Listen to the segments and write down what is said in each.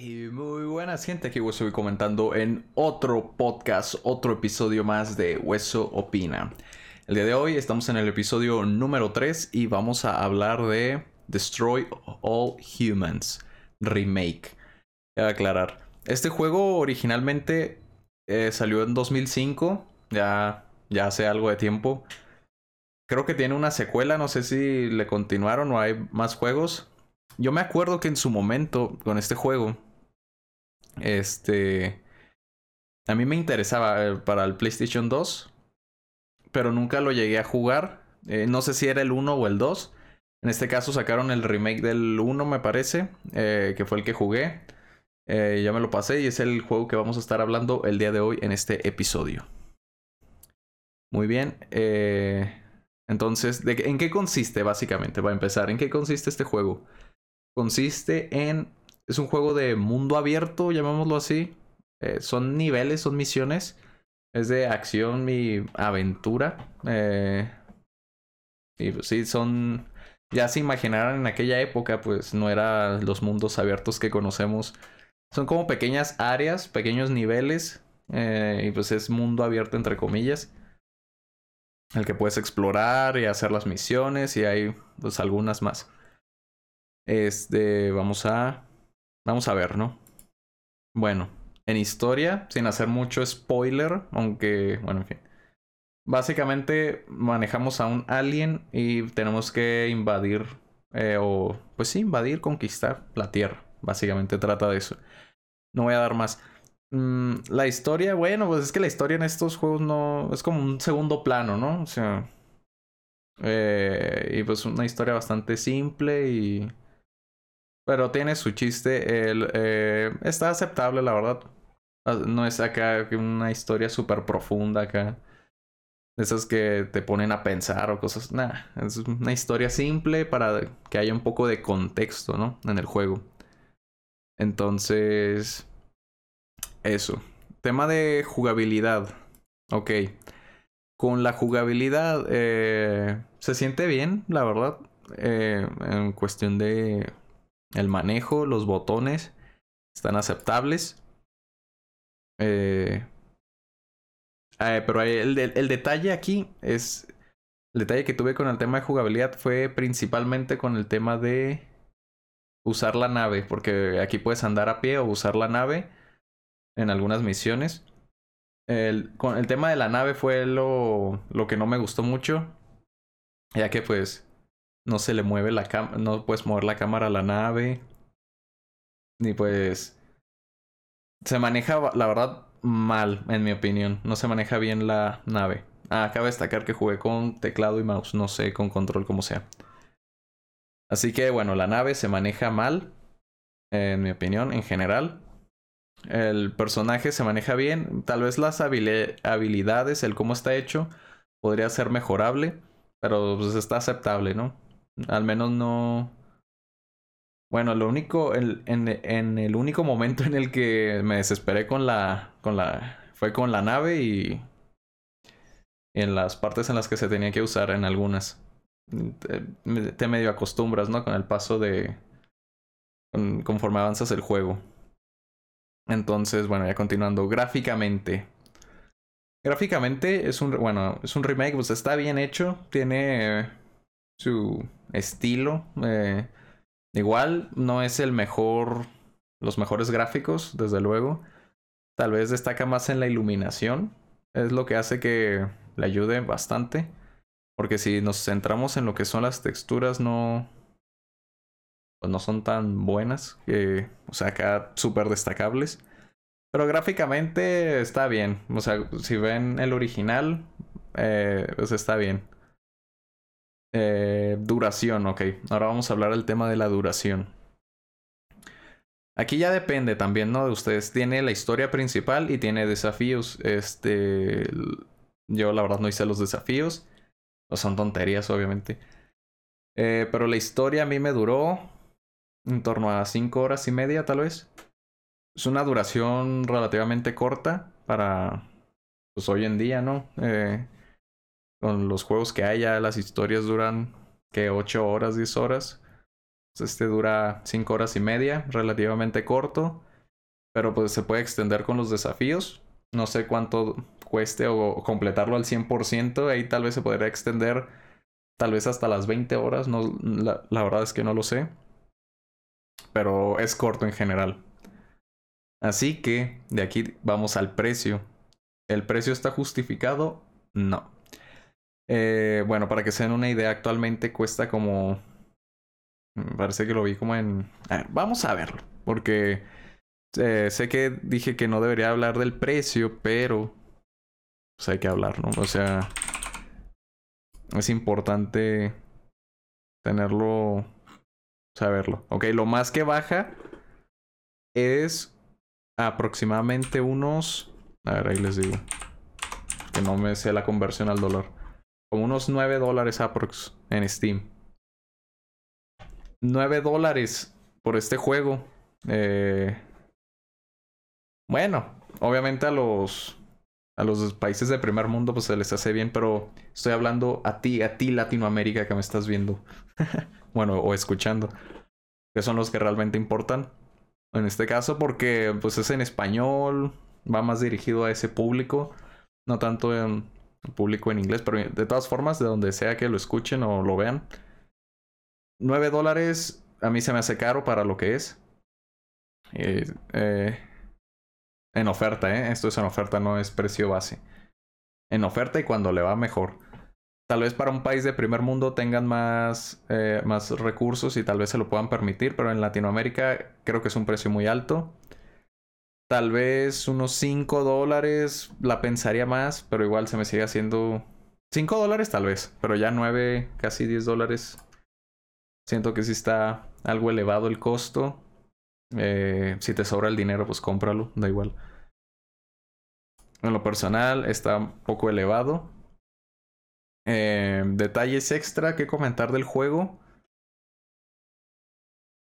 Muy buenas gente, aquí Hueso comentando en otro podcast, otro episodio más de Hueso Opina. El día de hoy estamos en el episodio número 3 y vamos a hablar de Destroy All Humans Remake. Voy a aclarar. Este juego originalmente eh, salió en 2005, ya, ya hace algo de tiempo. Creo que tiene una secuela, no sé si le continuaron o hay más juegos. Yo me acuerdo que en su momento con este juego, este, a mí me interesaba eh, para el PlayStation 2, pero nunca lo llegué a jugar. Eh, no sé si era el 1 o el 2. En este caso sacaron el remake del 1, me parece, eh, que fue el que jugué. ya me lo pasé y es el juego que vamos a estar hablando el día de hoy en este episodio. Muy bien. entonces, ¿en qué consiste básicamente? Va a empezar. ¿En qué consiste este juego? consiste en... Es un juego de mundo abierto, llamémoslo así. Eh, son niveles, son misiones. Es de acción y aventura. Eh, y pues sí, son... Ya se imaginarán en aquella época, pues no eran los mundos abiertos que conocemos. Son como pequeñas áreas, pequeños niveles. Eh, y pues es mundo abierto entre comillas. El que puedes explorar y hacer las misiones y hay pues algunas más. Este, vamos a. Vamos a ver, ¿no? Bueno, en historia, sin hacer mucho spoiler, aunque, bueno, en fin. Básicamente manejamos a un alien y tenemos que invadir, eh, o pues sí, invadir, conquistar la Tierra. Básicamente trata de eso. No voy a dar más. Mm, la historia, bueno, pues es que la historia en estos juegos no. Es como un segundo plano, ¿no? O sea. Eh, y pues una historia bastante simple y pero tiene su chiste. Eh, está aceptable, la verdad. Ah, no es acá una historia súper profunda acá. Esas que te ponen a pensar o cosas. Nah, es una historia simple para que haya un poco de contexto, ¿no? En el juego. Entonces. Eso. Tema de jugabilidad. Ok. Con la jugabilidad. Eh, se siente bien, la verdad. Eh, en cuestión de el manejo, los botones están aceptables. Eh, eh, pero el, el, detalle aquí es. El detalle que tuve con el tema de jugabilidad fue principalmente con el tema de usar la nave. Porque aquí puedes andar a pie o usar la nave en algunas misiones. El, con el tema de la nave fue lo, lo que no me gustó mucho. Ya que pues no se le mueve la cámara, no puedes mover la cámara a la nave. Ni pues... Se maneja, la verdad, mal, en mi opinión. No se maneja bien la nave. Ah, acaba de destacar que jugué con teclado y mouse, no sé, con control como sea. Así que bueno, la nave se maneja mal, en mi opinión, en general. El personaje se maneja bien. Tal vez las habilidades, el cómo está hecho, podría ser mejorable. Pero pues está aceptable, ¿no? Al menos no. Bueno, lo único. en, en, el único momento en el que me desesperé con la. con la. fue con la nave y. En las partes en las que se tenía que usar, en algunas. Te medio acostumbras, ¿no? Con el paso de. conforme avanzas el juego. Entonces, bueno, ya continuando. Gráficamente. Gráficamente es un. Bueno, es un remake, pues está bien hecho. Tiene su estilo. Eh, igual no es el mejor, los mejores gráficos, desde luego. Tal vez destaca más en la iluminación. Es lo que hace que le ayude bastante. Porque si nos centramos en lo que son las texturas, no. Pues no son tan buenas. o sea, acá súper destacables. Pero gráficamente está bien. O sea, si ven el original, eh, pues está bien. Eh, duración, ok. Ahora vamos a hablar del tema de la duración. Aquí ya depende también, ¿no? De ustedes. Tiene la historia principal y tiene desafíos. Este. Yo la verdad no hice los desafíos. Son tonterías, obviamente. Eh, pero la historia a mí me duró en torno a 5 horas y media, tal vez. Es una duración relativamente corta para. Pues hoy en día, ¿no? Eh, con los juegos que hay ya las historias duran que 8 horas, 10 horas. Pues este dura 5 horas y media, relativamente corto. Pero pues se puede extender con los desafíos. No sé cuánto cueste o completarlo al 100%. Ahí tal vez se podría extender tal vez hasta las 20 horas. No, la, la verdad es que no lo sé. Pero es corto en general. Así que de aquí vamos al precio. ¿El precio está justificado? No. Eh, bueno, para que se den una idea, actualmente cuesta como... Me parece que lo vi como en... A ver, vamos a verlo. Porque eh, sé que dije que no debería hablar del precio, pero... Pues hay que hablar, ¿no? O sea... Es importante tenerlo... Saberlo. Ok, lo más que baja es aproximadamente unos... A ver, ahí les digo. Que no me sé la conversión al dólar. Como unos 9 dólares aprox en Steam. 9 dólares por este juego. Eh... Bueno, obviamente a los a los países de primer mundo pues se les hace bien, pero estoy hablando a ti, a ti Latinoamérica que me estás viendo. bueno, o escuchando. Que son los que realmente importan. En este caso porque pues es en español, va más dirigido a ese público, no tanto en público en inglés, pero de todas formas, de donde sea que lo escuchen o lo vean. 9 dólares a mí se me hace caro para lo que es. Eh, eh, en oferta, ¿eh? Esto es en oferta, no es precio base. En oferta y cuando le va mejor. Tal vez para un país de primer mundo tengan más, eh, más recursos y tal vez se lo puedan permitir, pero en Latinoamérica creo que es un precio muy alto. Tal vez unos 5 dólares la pensaría más, pero igual se me sigue haciendo 5 dólares tal vez, pero ya 9, casi 10 dólares. Siento que sí está algo elevado el costo. Eh, si te sobra el dinero, pues cómpralo, da igual. En lo personal está un poco elevado. Eh, detalles extra que comentar del juego.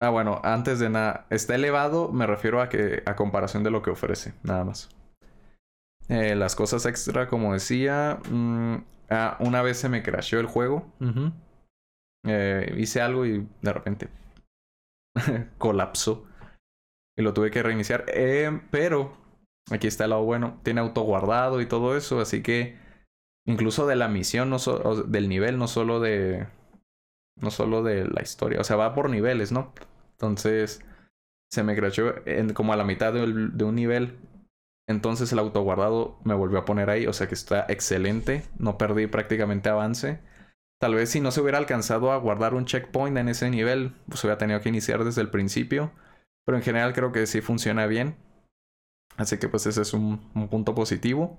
Ah, bueno, antes de nada, está elevado, me refiero a que a comparación de lo que ofrece, nada más. Eh, las cosas extra, como decía, mm, ah, una vez se me crasheó el juego. eh, hice algo y de repente colapsó. Y lo tuve que reiniciar. Eh, pero aquí está el lado bueno. Tiene auto guardado y todo eso. Así que incluso de la misión, no del nivel, no solo de no solo de la historia, o sea, va por niveles, ¿no? Entonces, se me crashó en, como a la mitad de, un nivel. Entonces el autoguardado me volvió a poner ahí, o sea que está excelente, no perdí prácticamente avance. Tal vez si no se hubiera alcanzado a guardar un checkpoint en ese nivel, pues hubiera tenido que iniciar desde el principio. Pero en general creo que sí funciona bien. Así que pues ese es un punto positivo.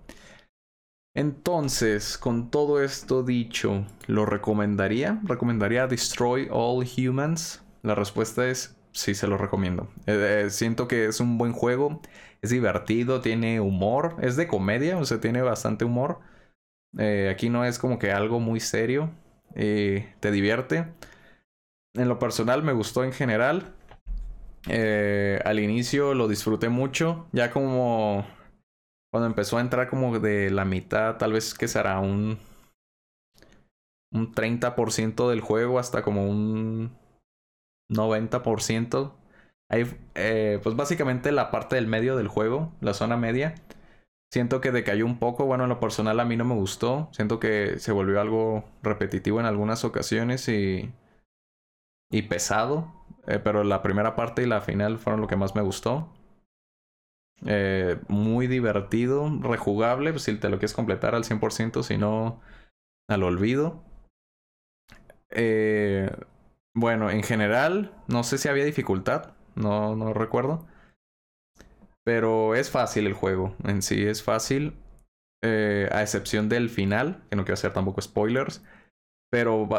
Entonces, con todo esto dicho, ¿lo recomendaría? ¿Recomendaría Destroy All Humans? La respuesta es sí, se lo recomiendo. Eh, eh, siento que es un buen juego, es divertido, tiene humor, es de comedia, o sea, tiene bastante humor. Eh, aquí no es como que algo muy serio, te divierte. En lo personal me gustó en general. al inicio lo disfruté mucho, ya como cuando empezó a entrar como de la mitad, tal vez que será un un 30% del juego hasta como un 90%. Hay, eh, pues básicamente la parte del medio del juego, la zona media. Siento que decayó un poco. Bueno, en lo personal a mí no me gustó. Siento que se volvió algo repetitivo en algunas ocasiones y. y pesado. Eh, pero la primera parte y la final fueron lo que más me gustó. Eh, muy divertido, rejugable, pues, si te lo quieres completar al 100%, si no, al olvido. Eh, bueno, en general, no sé si había dificultad, no, no recuerdo. Pero es fácil el juego, en sí es fácil. Eh, a excepción del final, que no quiero hacer tampoco spoilers. Pero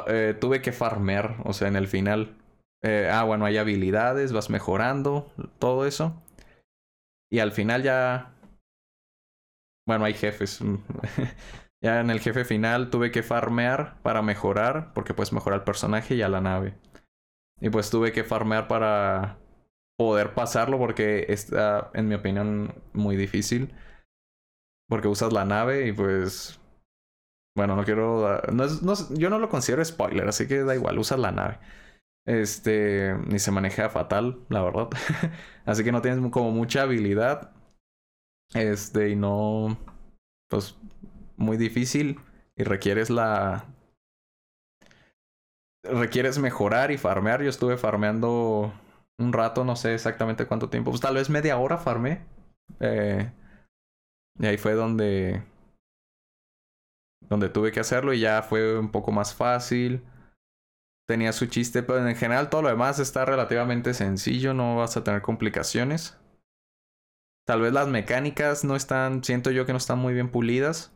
tuve que farmear, o sea, en el final. Ah, bueno, hay habilidades, vas mejorando, todo eso. Y al final ya... Bueno, hay jefes. ya en el jefe final tuve que farmear para mejorar, porque puedes mejorar el personaje y a la nave. Y pues tuve que farmear para poder pasarlo porque está, en mi opinión, muy difícil. Porque usas la nave y pues... Bueno, no quiero... No, no, yo no lo considero spoiler, así que da igual, usas la nave. Este, ni se maneja fatal, la verdad. Así que no tienes como mucha habilidad. Este, y no, pues, muy difícil. Y requieres la... Requieres mejorar y farmear. Yo estuve farmeando un rato, no sé exactamente cuánto tiempo. Pues tal vez media hora farmé. Eh, y ahí fue donde... Donde tuve que hacerlo y ya fue un poco más fácil tenía su chiste, pero en general todo lo demás está relativamente sencillo, no vas a tener complicaciones. Tal vez las mecánicas no están, siento yo que no están muy bien pulidas.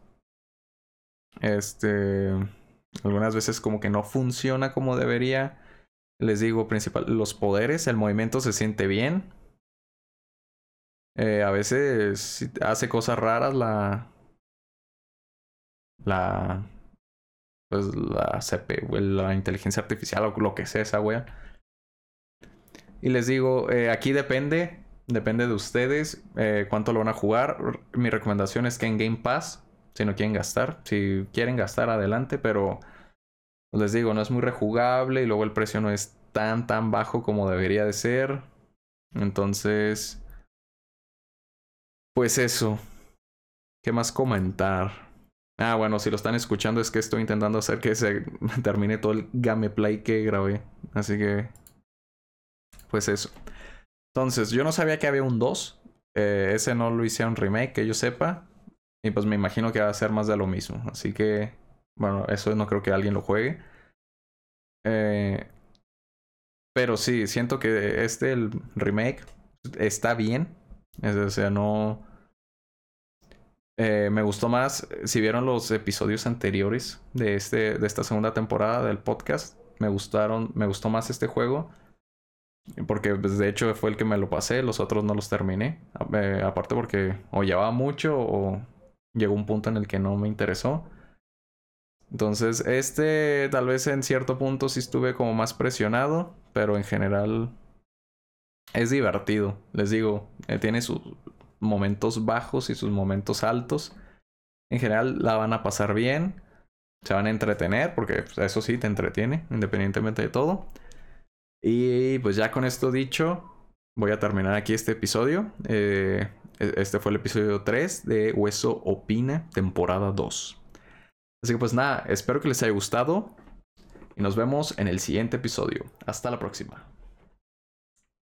Este, algunas veces como que no funciona como debería. Les digo, principal, los poderes, el movimiento se siente bien. Eh, a veces hace cosas raras la, la, pues la CPU, la inteligencia artificial o lo que sea esa wea. Y les digo, eh, aquí depende, depende de ustedes eh, cuánto lo van a jugar. Mi recomendación es que en Game Pass, si no quieren gastar, si quieren gastar adelante, pero les digo, no es muy rejugable y luego el precio no es tan tan bajo como debería de ser. Entonces, pues eso. ¿Qué más comentar? Ah, bueno, si lo están escuchando es que estoy intentando hacer que se termine todo el gameplay que grabé. Así que... Pues eso. Entonces, yo no sabía que había un 2. Eh, ese no lo hicieron remake, que yo sepa. Y pues me imagino que va a ser más de lo mismo. Así que... Bueno, eso no creo que alguien lo juegue. Eh, pero sí, siento que este, el remake, está bien. o sea, no eh, me gustó más, si vieron los episodios anteriores de, este, de esta segunda temporada del podcast, me gustaron, me gustó más este juego. Porque pues, de hecho fue el que me lo pasé, los otros no los terminé. Eh, aparte porque o llevaba mucho o llegó un punto en el que no me interesó. Entonces, este tal vez en cierto punto sí estuve como más presionado, pero en general es divertido. Les digo, eh, tiene su, momentos bajos y sus momentos altos. En general la van a pasar bien, se van a entretener, porque pues, eso sí te entretiene, independientemente de todo. Y pues ya con esto dicho, voy a terminar aquí este episodio. Eh, e-, este fue el episodio 3 de Hueso Opina, temporada 2. Así que pues nada, espero que les haya gustado y nos vemos en el siguiente episodio. Hasta la próxima.